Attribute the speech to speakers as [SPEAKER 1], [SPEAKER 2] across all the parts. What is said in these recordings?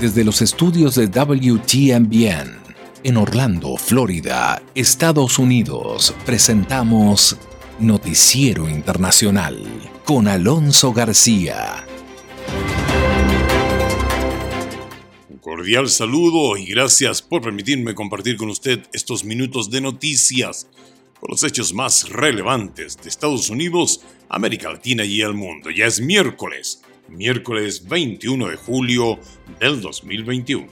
[SPEAKER 1] Desde los estudios de WTMBN en Orlando, Florida, Estados Unidos, presentamos Noticiero Internacional con Alonso García.
[SPEAKER 2] Un cordial saludo y gracias por permitirme compartir con usted estos minutos de noticias con los hechos más relevantes de Estados Unidos, América Latina y el mundo. Ya es miércoles, miércoles 21 de julio del 2021.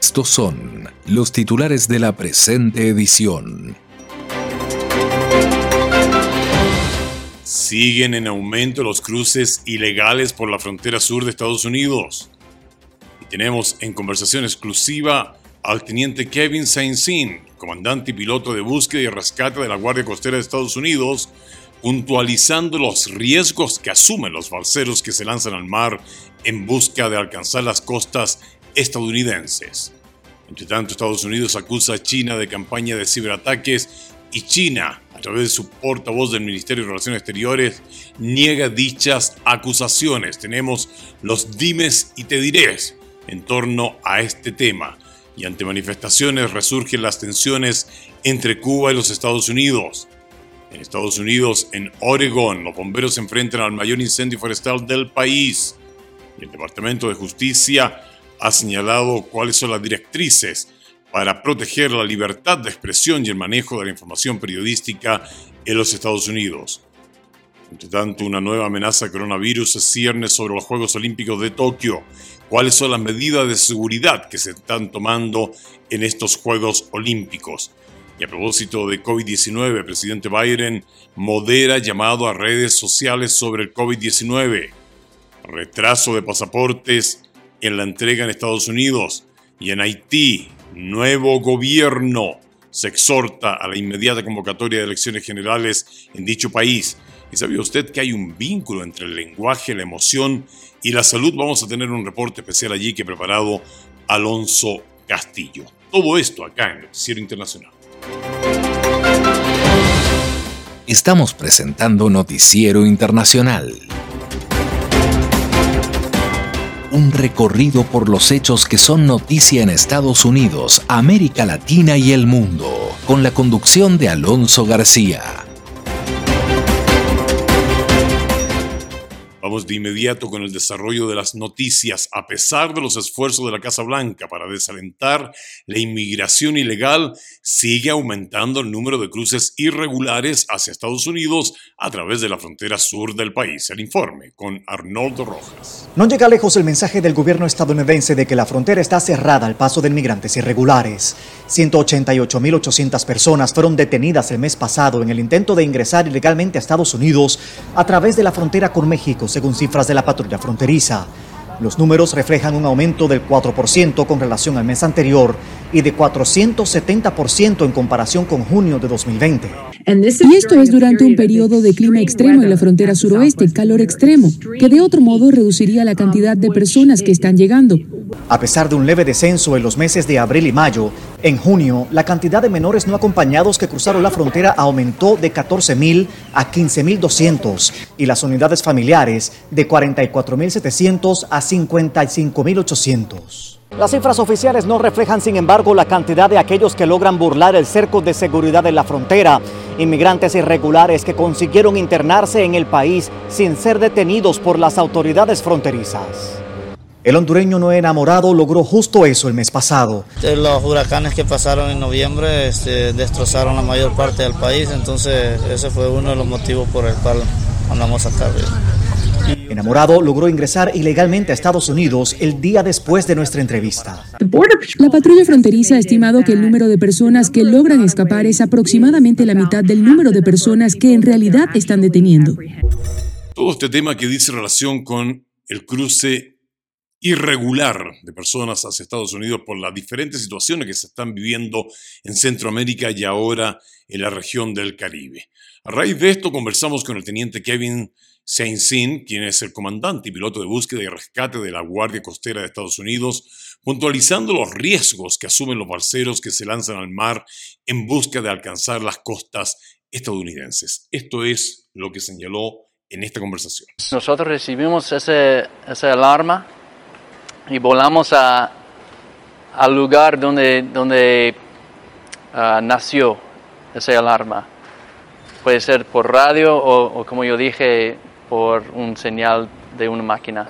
[SPEAKER 1] Estos son los titulares de la presente edición.
[SPEAKER 2] Siguen en aumento los cruces ilegales por la frontera sur de Estados Unidos. Y tenemos en conversación exclusiva al teniente Kevin Saint-Sin, comandante y piloto de búsqueda y rescate de la Guardia Costera de Estados Unidos, puntualizando los riesgos que asumen los balseros que se lanzan al mar en busca de alcanzar las costas estadounidenses. Entre tanto, Estados Unidos acusa a China de campaña de ciberataques y China, a través de su portavoz del Ministerio de Relaciones Exteriores, niega dichas acusaciones. Tenemos los dimes y te dirés en torno a este tema. Y ante manifestaciones resurgen las tensiones entre Cuba y los Estados Unidos. En Estados Unidos, en Oregon, los bomberos se enfrentan al mayor incendio forestal del país. Y el Departamento de Justicia ha señalado cuáles son las directrices para proteger la libertad de expresión y el manejo de la información periodística en los Estados Unidos. Entre tanto, una nueva amenaza de coronavirus se cierne sobre los Juegos Olímpicos de Tokio. ¿Cuáles son las medidas de seguridad que se están tomando en estos Juegos Olímpicos? Y a propósito de COVID-19, el presidente Biden modera llamado a redes sociales sobre el COVID-19. Retraso de pasaportes en la entrega en Estados Unidos y en Haití, nuevo gobierno se exhorta a la inmediata convocatoria de elecciones generales en dicho país. ¿Y sabía usted que hay un vínculo entre el lenguaje, la emoción y la salud? Vamos a tener un reporte especial allí que ha preparado Alonso Castillo. Todo esto acá en Noticiero Internacional.
[SPEAKER 1] Estamos presentando Noticiero Internacional un recorrido por los hechos que son noticia en Estados Unidos, América Latina y el mundo, con la conducción de Alonso García.
[SPEAKER 2] Vamos de inmediato con el desarrollo de las noticias. A pesar de los esfuerzos de la Casa Blanca para desalentar la inmigración ilegal, sigue aumentando el número de cruces irregulares hacia Estados Unidos a través de la frontera sur del país. El informe con Arnoldo Rojas.
[SPEAKER 3] No llega lejos el mensaje del gobierno estadounidense de que la frontera está cerrada al paso de inmigrantes irregulares. 188.800 personas fueron detenidas el mes pasado en el intento de ingresar ilegalmente a Estados Unidos a través de la frontera con México según cifras de la patrulla fronteriza. Los números reflejan un aumento del 4% con relación al mes anterior y de 470% en comparación con junio de 2020.
[SPEAKER 4] Y esto es durante un periodo de clima extremo en la frontera suroeste, calor extremo, que de otro modo reduciría la cantidad de personas que están llegando.
[SPEAKER 3] A pesar de un leve descenso en los meses de abril y mayo, en junio la cantidad de menores no acompañados que cruzaron la frontera aumentó de 14.000 a 15.200 y las unidades familiares de 44.700 a 55.800. Las cifras oficiales no reflejan, sin embargo, la cantidad de aquellos que logran burlar el cerco de seguridad en la frontera, inmigrantes irregulares que consiguieron internarse en el país sin ser detenidos por las autoridades fronterizas. El hondureño no enamorado logró justo eso el mes pasado.
[SPEAKER 5] Los huracanes que pasaron en noviembre este, destrozaron la mayor parte del país, entonces ese fue uno de los motivos por el cual andamos acá.
[SPEAKER 3] Enamorado logró ingresar ilegalmente a Estados Unidos el día después de nuestra entrevista.
[SPEAKER 4] La patrulla fronteriza ha estimado que el número de personas que logran escapar es aproximadamente la mitad del número de personas que en realidad están deteniendo.
[SPEAKER 2] Todo este tema que dice relación con el cruce irregular de personas hacia Estados Unidos por las diferentes situaciones que se están viviendo en Centroamérica y ahora en la región del Caribe. A raíz de esto conversamos con el teniente Kevin Saint-Sin, quien es el comandante y piloto de búsqueda y rescate de la Guardia Costera de Estados Unidos, puntualizando los riesgos que asumen los balseros que se lanzan al mar en busca de alcanzar las costas estadounidenses. Esto es lo que señaló en esta conversación.
[SPEAKER 6] Nosotros recibimos ese, esa alarma y volamos a, al lugar donde, donde uh, nació esa alarma. Puede ser por radio o, como yo dije, por un señal de una máquina.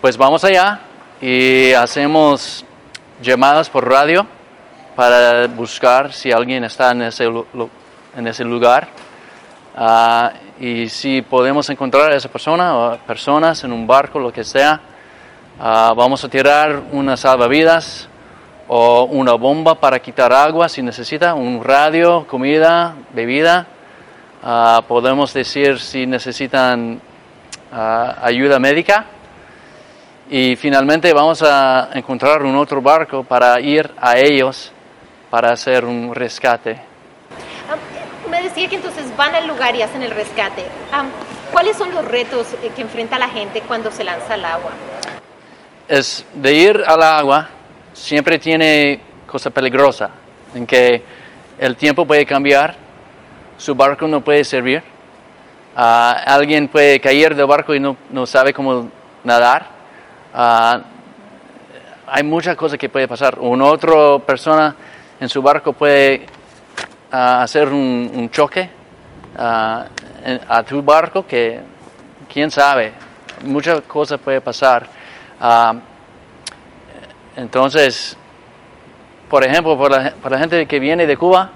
[SPEAKER 6] Pues vamos allá y hacemos llamadas por radio para buscar si alguien está en ese, en ese lugar. Uh, y si podemos encontrar a esa persona o personas en un barco, lo que sea, uh, vamos a tirar unas salvavidas o una bomba para quitar agua si necesita, un radio, comida, bebida. Uh, podemos decir si necesitan ayuda médica. Y finalmente vamos a encontrar un otro barco para ir a ellos para hacer un rescate
[SPEAKER 7] me decía que entonces van al lugar y hacen el rescate. ¿Cuáles son los retos eh, que enfrenta la gente cuando se lanza al agua?
[SPEAKER 6] Es de ir al agua siempre tiene cosa peligrosa, en que el tiempo puede cambiar, su barco no puede servir, uh, alguien puede caer del barco y no, no sabe cómo nadar. Uh, hay muchas cosas que puede pasar. Una otra persona en su barco puede a hacer un, choque a tu barco que, quién sabe, muchas cosas puede pasar. Entonces, por ejemplo, para la, gente que viene de Cuba,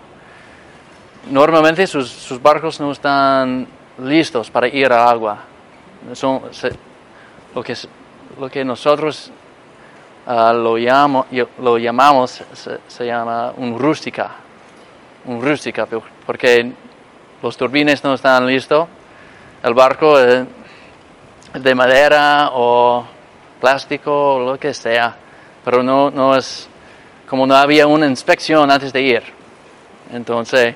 [SPEAKER 6] normalmente sus, barcos no están listos para ir al agua. Son, lo, que, lo que nosotros lo, llamo, lo llamamos se, se llama un rústica un rústica, porque los turbines no están listos, el barco es de madera o plástico o lo que sea, pero no, no es como no había una inspección antes de ir. Entonces,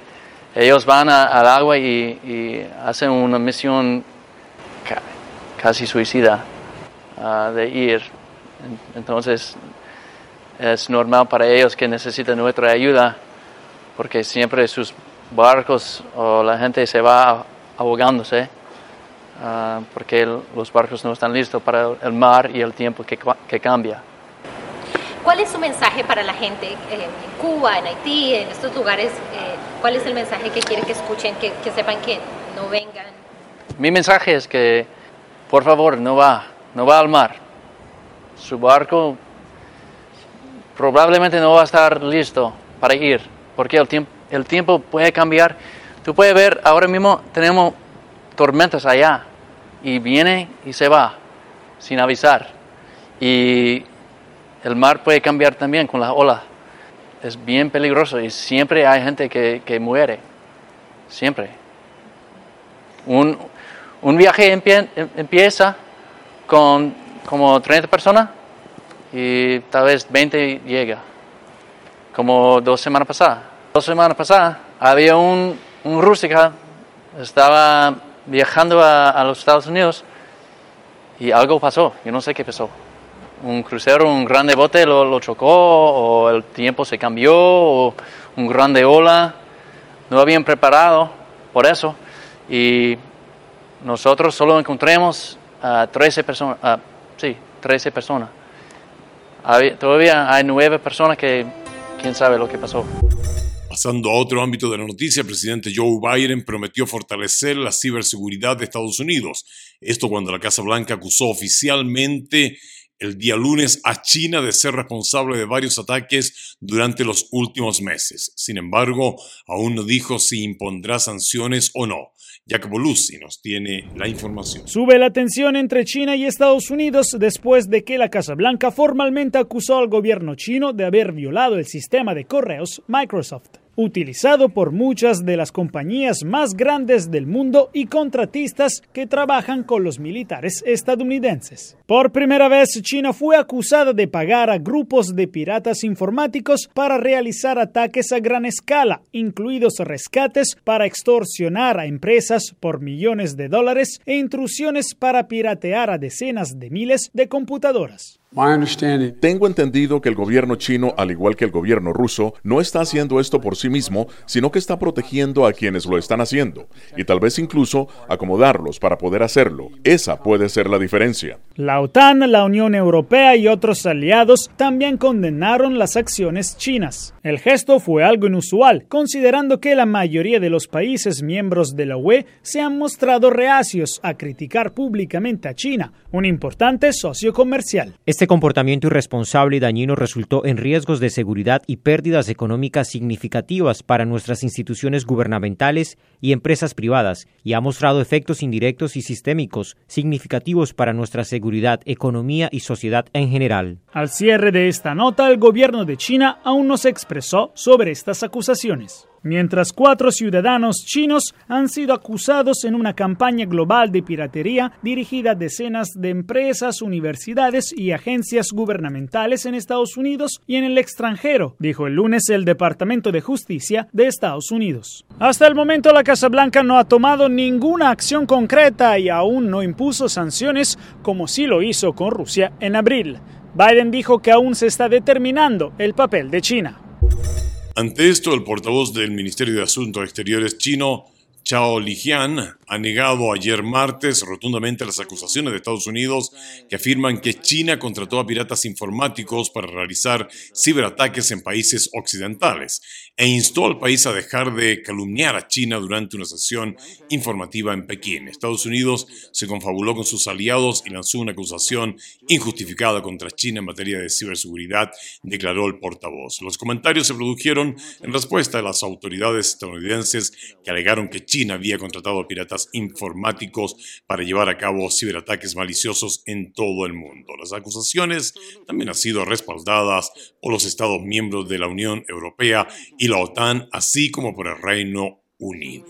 [SPEAKER 6] ellos van al agua y, hacen una misión casi suicida ah, de ir. Entonces, es normal para ellos que necesiten nuestra ayuda porque siempre sus barcos o la gente se va ahogándose uh, porque los barcos no están listos para el mar y el tiempo que, que cambia.
[SPEAKER 7] ¿Cuál es su mensaje para la gente eh, en Cuba, en Haití, en estos lugares? Eh, ¿Cuál es el mensaje que quiere que escuchen, que, que, sepan que no vengan?
[SPEAKER 6] Mi mensaje es que, por favor, no va, no va al mar. Su barco probablemente no va a estar listo para ir porque el tiempo, el tiempo puede cambiar. Tú puedes ver, ahora mismo tenemos tormentas allá y viene y se va sin avisar. Y el mar puede cambiar también con las olas. Es bien peligroso y siempre hay gente que, que muere. Siempre. Un, un viaje empieza con como 30 personas y tal vez 20 llega como dos semanas pasadas. Dos semanas pasadas había un, un rústica, estaba viajando a, los Estados Unidos y algo pasó, yo no sé qué pasó. Un crucero, un grande bote lo, chocó o el tiempo se cambió o un grande ola. No habían preparado por eso y nosotros solo encontramos a 13 personas, sí, 13 personas. todavía hay nueve personas que quién sabe lo que pasó.
[SPEAKER 2] Pasando a otro ámbito de la noticia, el presidente Joe Biden prometió fortalecer la ciberseguridad de Estados Unidos. Esto cuando la Casa Blanca acusó oficialmente el día lunes a China de ser responsable de varios ataques durante los últimos meses. Sin embargo, aún no dijo si impondrá sanciones o no. Jacobo Luzzi nos tiene la información.
[SPEAKER 8] Sube la tensión entre China y Estados Unidos después de que la Casa Blanca formalmente acusó al gobierno chino de haber violado el sistema de correos Microsoft utilizado por muchas de las compañías más grandes del mundo y contratistas que trabajan con los militares estadounidenses. Por primera vez, China fue acusada de pagar a grupos de piratas informáticos para realizar ataques a gran escala, incluidos rescates para extorsionar a empresas por millones de dólares e intrusiones para piratear a decenas de miles de computadoras.
[SPEAKER 9] Tengo entendido que el gobierno chino, al igual que el gobierno ruso, no está haciendo esto por sí mismo, sino que está protegiendo a quienes lo están haciendo, y tal vez incluso acomodarlos para poder hacerlo. Esa puede ser la diferencia.
[SPEAKER 8] La OTAN, la Unión Europea y otros aliados también condenaron las acciones chinas. El gesto fue algo inusual, considerando que la mayoría de los países miembros de la UE se han mostrado reacios a criticar públicamente a China, un importante socio comercial.
[SPEAKER 10] Este comportamiento irresponsable y dañino resultó en riesgos de seguridad y pérdidas económicas significativas para nuestras instituciones gubernamentales y empresas privadas y ha mostrado efectos indirectos y sistémicos significativos para nuestra seguridad, economía y sociedad en general.
[SPEAKER 8] Al cierre de esta nota, el gobierno de China aún no se expresó sobre estas acusaciones mientras cuatro ciudadanos chinos han sido acusados en una campaña global de piratería dirigida a decenas de empresas, universidades y agencias gubernamentales en Estados Unidos y en el extranjero, dijo el lunes el Departamento de Justicia de Estados Unidos. Hasta el momento la Casa Blanca no ha tomado ninguna acción concreta y aún no impuso sanciones como sí lo hizo con Rusia en abril. Biden dijo que aún se está determinando el papel de China.
[SPEAKER 2] Ante esto, el portavoz del Ministerio de Asuntos Exteriores chino Chao Lijian ha negado ayer martes rotundamente las acusaciones de Estados Unidos que afirman que China contrató a piratas informáticos para realizar ciberataques en países occidentales e instó al país a dejar de calumniar a China durante una sesión informativa en Pekín. Estados Unidos se confabuló con sus aliados y lanzó una acusación injustificada contra China en materia de ciberseguridad, declaró el portavoz. Los comentarios se produjeron en respuesta a las autoridades estadounidenses que alegaron que China había contratado a piratas informáticos para llevar a cabo ciberataques maliciosos en todo el mundo. Las acusaciones también han sido respaldadas por los Estados miembros de la Unión Europea y la OTAN, así como por el Reino Unido.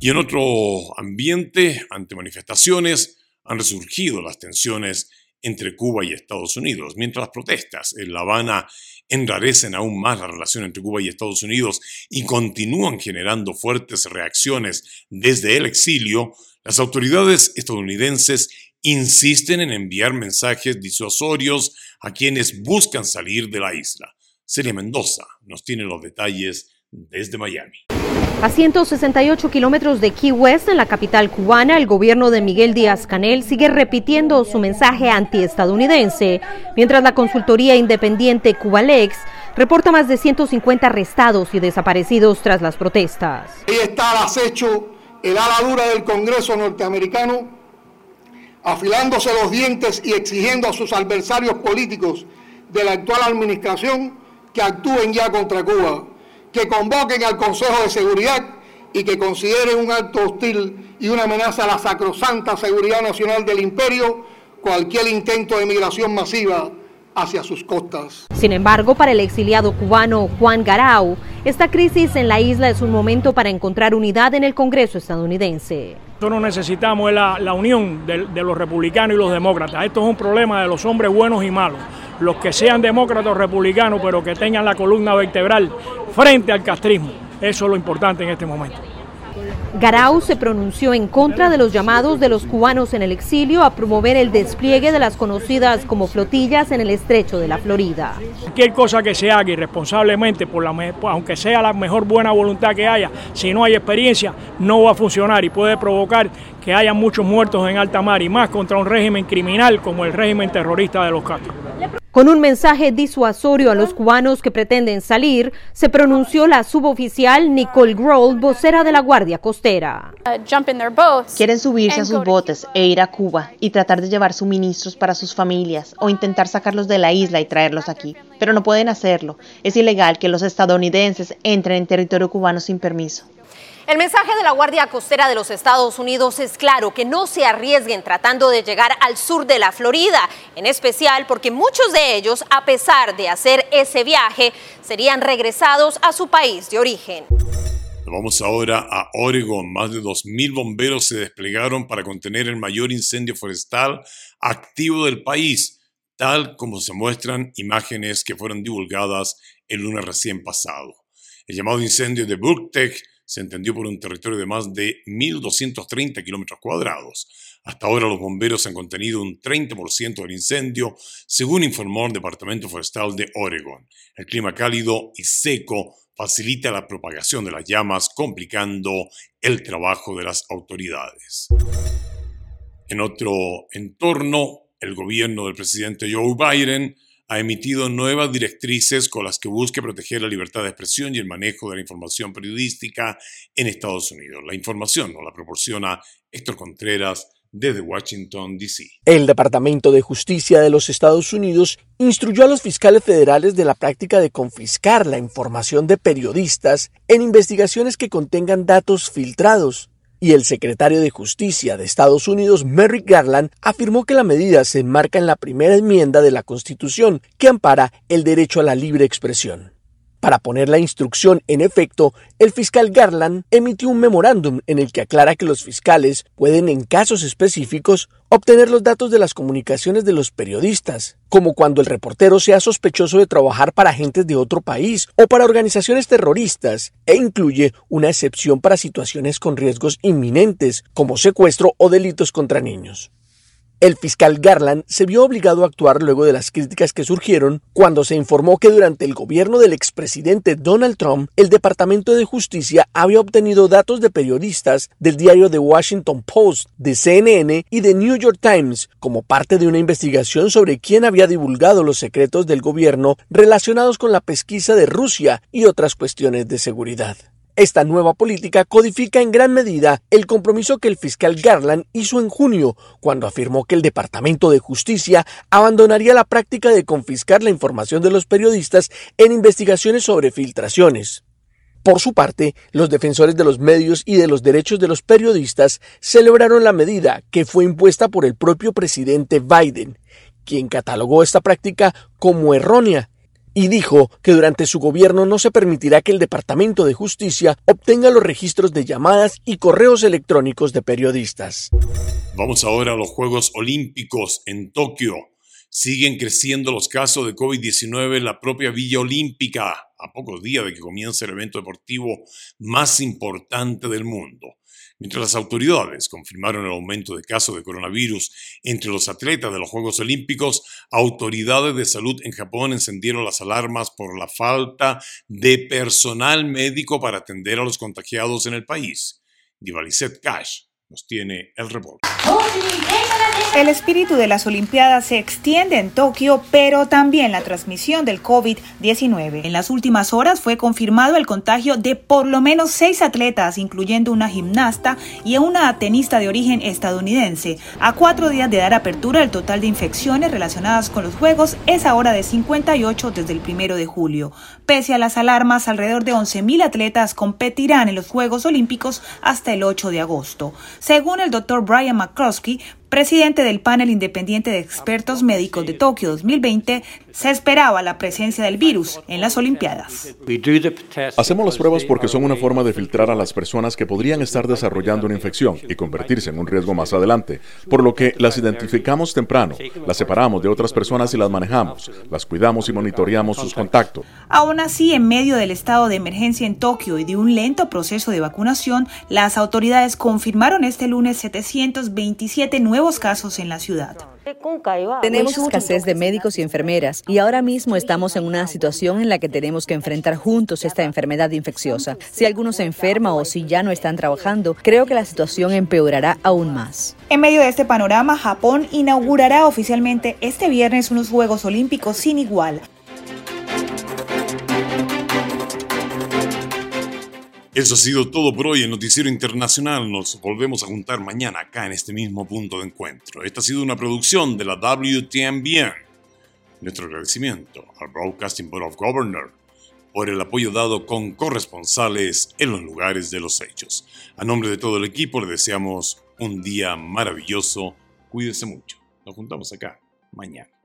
[SPEAKER 2] Y en otro ambiente, ante manifestaciones, han resurgido las tensiones entre Cuba y Estados Unidos. Mientras las protestas en La Habana enrarecen aún más la relación entre Cuba y Estados Unidos y continúan generando fuertes reacciones desde el exilio, las autoridades estadounidenses insisten en enviar mensajes disuasorios a quienes buscan salir de la isla. Celia Mendoza nos tiene los detalles desde Miami.
[SPEAKER 11] A 168 kilómetros de Key West, en la capital cubana, el gobierno de Miguel Díaz Canel sigue repitiendo su mensaje antiestadounidense, mientras la consultoría independiente Cubalex reporta más de 150 arrestados y desaparecidos tras las protestas.
[SPEAKER 12] Ahí está el acecho, el ala dura del Congreso norteamericano, afilándose los dientes y exigiendo a sus adversarios políticos de la actual administración que actúen ya contra Cuba que convoquen al Consejo de Seguridad y que consideren un acto hostil y una amenaza a la sacrosanta seguridad nacional del imperio cualquier intento de migración masiva hacia sus costas.
[SPEAKER 11] Sin embargo, para el exiliado cubano Juan Garau, esta crisis en la isla es un momento para encontrar unidad en el Congreso estadounidense.
[SPEAKER 13] Nosotros necesitamos la, la unión de, de los republicanos y los demócratas. Esto es un problema de los hombres buenos y malos los que sean demócratas o republicanos, pero que tengan la columna vertebral frente al castrismo. Eso es lo importante en este momento.
[SPEAKER 11] Garau se pronunció en contra de los llamados de los cubanos en el exilio a promover el despliegue de las conocidas como flotillas en el estrecho de la Florida.
[SPEAKER 13] Cualquier cosa que se haga irresponsablemente, por aunque sea la mejor buena voluntad que haya, si no hay experiencia, no va a funcionar y puede provocar que haya muchos muertos en alta mar y más contra un régimen criminal como el régimen terrorista de los Castro.
[SPEAKER 11] Con un mensaje disuasorio a los cubanos que pretenden salir, se pronunció la suboficial Nicole Grohl, vocera de la Guardia Costera.
[SPEAKER 14] Quieren subirse a sus botes e ir a Cuba y tratar de llevar suministros para sus familias o intentar sacarlos de la isla y traerlos aquí, pero no pueden hacerlo. Es ilegal que los estadounidenses entren en territorio cubano sin permiso.
[SPEAKER 15] El mensaje de la Guardia Costera de los Estados Unidos es claro, que no se arriesguen tratando de llegar al sur de la Florida, en especial porque muchos de ellos, a pesar de hacer ese viaje, serían regresados a su país de origen.
[SPEAKER 2] Vamos ahora a Oregon. Más de 2.000 bomberos se desplegaron para contener el mayor incendio forestal activo del país, tal como se muestran imágenes que fueron divulgadas el lunes recién pasado. El llamado incendio de Burktech se entendió por un territorio de más de 1.230 kilómetros cuadrados. Hasta ahora los bomberos han contenido un 30% del incendio, según informó el Departamento Forestal de Oregon. El clima cálido y seco facilita la propagación de las llamas, complicando el trabajo de las autoridades. En otro entorno, el gobierno del presidente Joe Biden ha emitido nuevas directrices con las que busca proteger la libertad de expresión y el manejo de la información periodística en Estados Unidos. La información nos la proporciona Héctor Contreras desde Washington, D.C.
[SPEAKER 16] El Departamento de Justicia de los Estados Unidos instruyó a los fiscales federales de la práctica de confiscar la información de periodistas en investigaciones que contengan datos filtrados y el secretario de Justicia de Estados Unidos, Merrick Garland, afirmó que la medida se enmarca en la primera enmienda de la Constitución, que ampara el derecho a la libre expresión. Para poner la instrucción en efecto, el fiscal Garland emitió un memorándum en el que aclara que los fiscales pueden, en casos específicos, obtener los datos de las comunicaciones de los periodistas, como cuando el reportero sea sospechoso de trabajar para agentes de otro país o para organizaciones terroristas, e incluye una excepción para situaciones con riesgos inminentes, como secuestro o delitos contra niños. El fiscal Garland se vio obligado a actuar luego de las críticas que surgieron cuando se informó que durante el gobierno del expresidente Donald Trump, el Departamento de Justicia había obtenido datos de periodistas del diario The Washington Post, de CNN y de New York Times como parte de una investigación sobre quién había divulgado los secretos del gobierno relacionados con la pesquisa de Rusia y otras cuestiones de seguridad. Esta nueva política codifica en gran medida el compromiso que el fiscal Garland hizo en junio, cuando afirmó que el Departamento de Justicia abandonaría la práctica de confiscar la información de los periodistas en investigaciones sobre filtraciones. Por su parte, los defensores de los medios y de los derechos de los periodistas celebraron la medida que fue impuesta por el propio presidente Biden, quien catalogó esta práctica como errónea y dijo que durante su gobierno no se permitirá que el Departamento de Justicia obtenga los registros de llamadas y correos electrónicos de periodistas.
[SPEAKER 2] Vamos ahora a los Juegos Olímpicos en Tokio. Siguen creciendo los casos de COVID-19 en la propia Villa Olímpica, a pocos días de que comience el evento deportivo más importante del mundo. Mientras las autoridades confirmaron el aumento de casos de coronavirus entre los atletas de los Juegos Olímpicos, autoridades de salud en Japón encendieron las alarmas por la falta de personal médico para atender a los contagiados en el país. Divaliset Cash nos tiene el reporte.
[SPEAKER 17] El espíritu de las Olimpiadas se extiende en Tokio, pero también la transmisión del COVID-19. En las últimas horas fue confirmado el contagio de por lo menos seis atletas, incluyendo una gimnasta y una tenista de origen estadounidense. A cuatro días de dar apertura, el total de infecciones relacionadas con los Juegos es ahora de 58 desde el primero de julio. Pese a las alarmas, alrededor de 11.000 atletas competirán en los Juegos Olímpicos hasta el 8 de agosto. Según el doctor Brian McCroskey, presidente del panel independiente de expertos médicos de Tokio 2020, se esperaba la presencia del virus en las Olimpiadas.
[SPEAKER 9] Hacemos las pruebas porque son una forma de filtrar a las personas que podrían estar desarrollando una infección y convertirse en un riesgo más adelante, por lo que las identificamos temprano, las separamos de otras personas y las manejamos, las cuidamos y monitoreamos sus contactos.
[SPEAKER 17] Aún así, en medio del estado de emergencia en Tokio y de un lento proceso de vacunación, las autoridades confirmaron este lunes 727 nuevos casos en la ciudad.
[SPEAKER 18] Tenemos escasez de médicos y enfermeras y ahora mismo estamos en una situación en la que tenemos que enfrentar juntos esta enfermedad infecciosa. Si alguno se enferma o si ya no están trabajando, creo que la situación empeorará aún más.
[SPEAKER 17] En medio de este panorama, Japón inaugurará oficialmente este viernes unos Juegos Olímpicos sin igual.
[SPEAKER 2] Eso ha sido todo por hoy en Noticiero Internacional. Nos volvemos a juntar mañana acá en este mismo punto de encuentro. Esta ha sido una producción de la WTMBN. Nuestro agradecimiento al Broadcasting Board of Governors por el apoyo dado con corresponsales en los lugares de los hechos. A nombre de todo el equipo le deseamos un día maravilloso. Cuídese mucho. Nos juntamos acá mañana.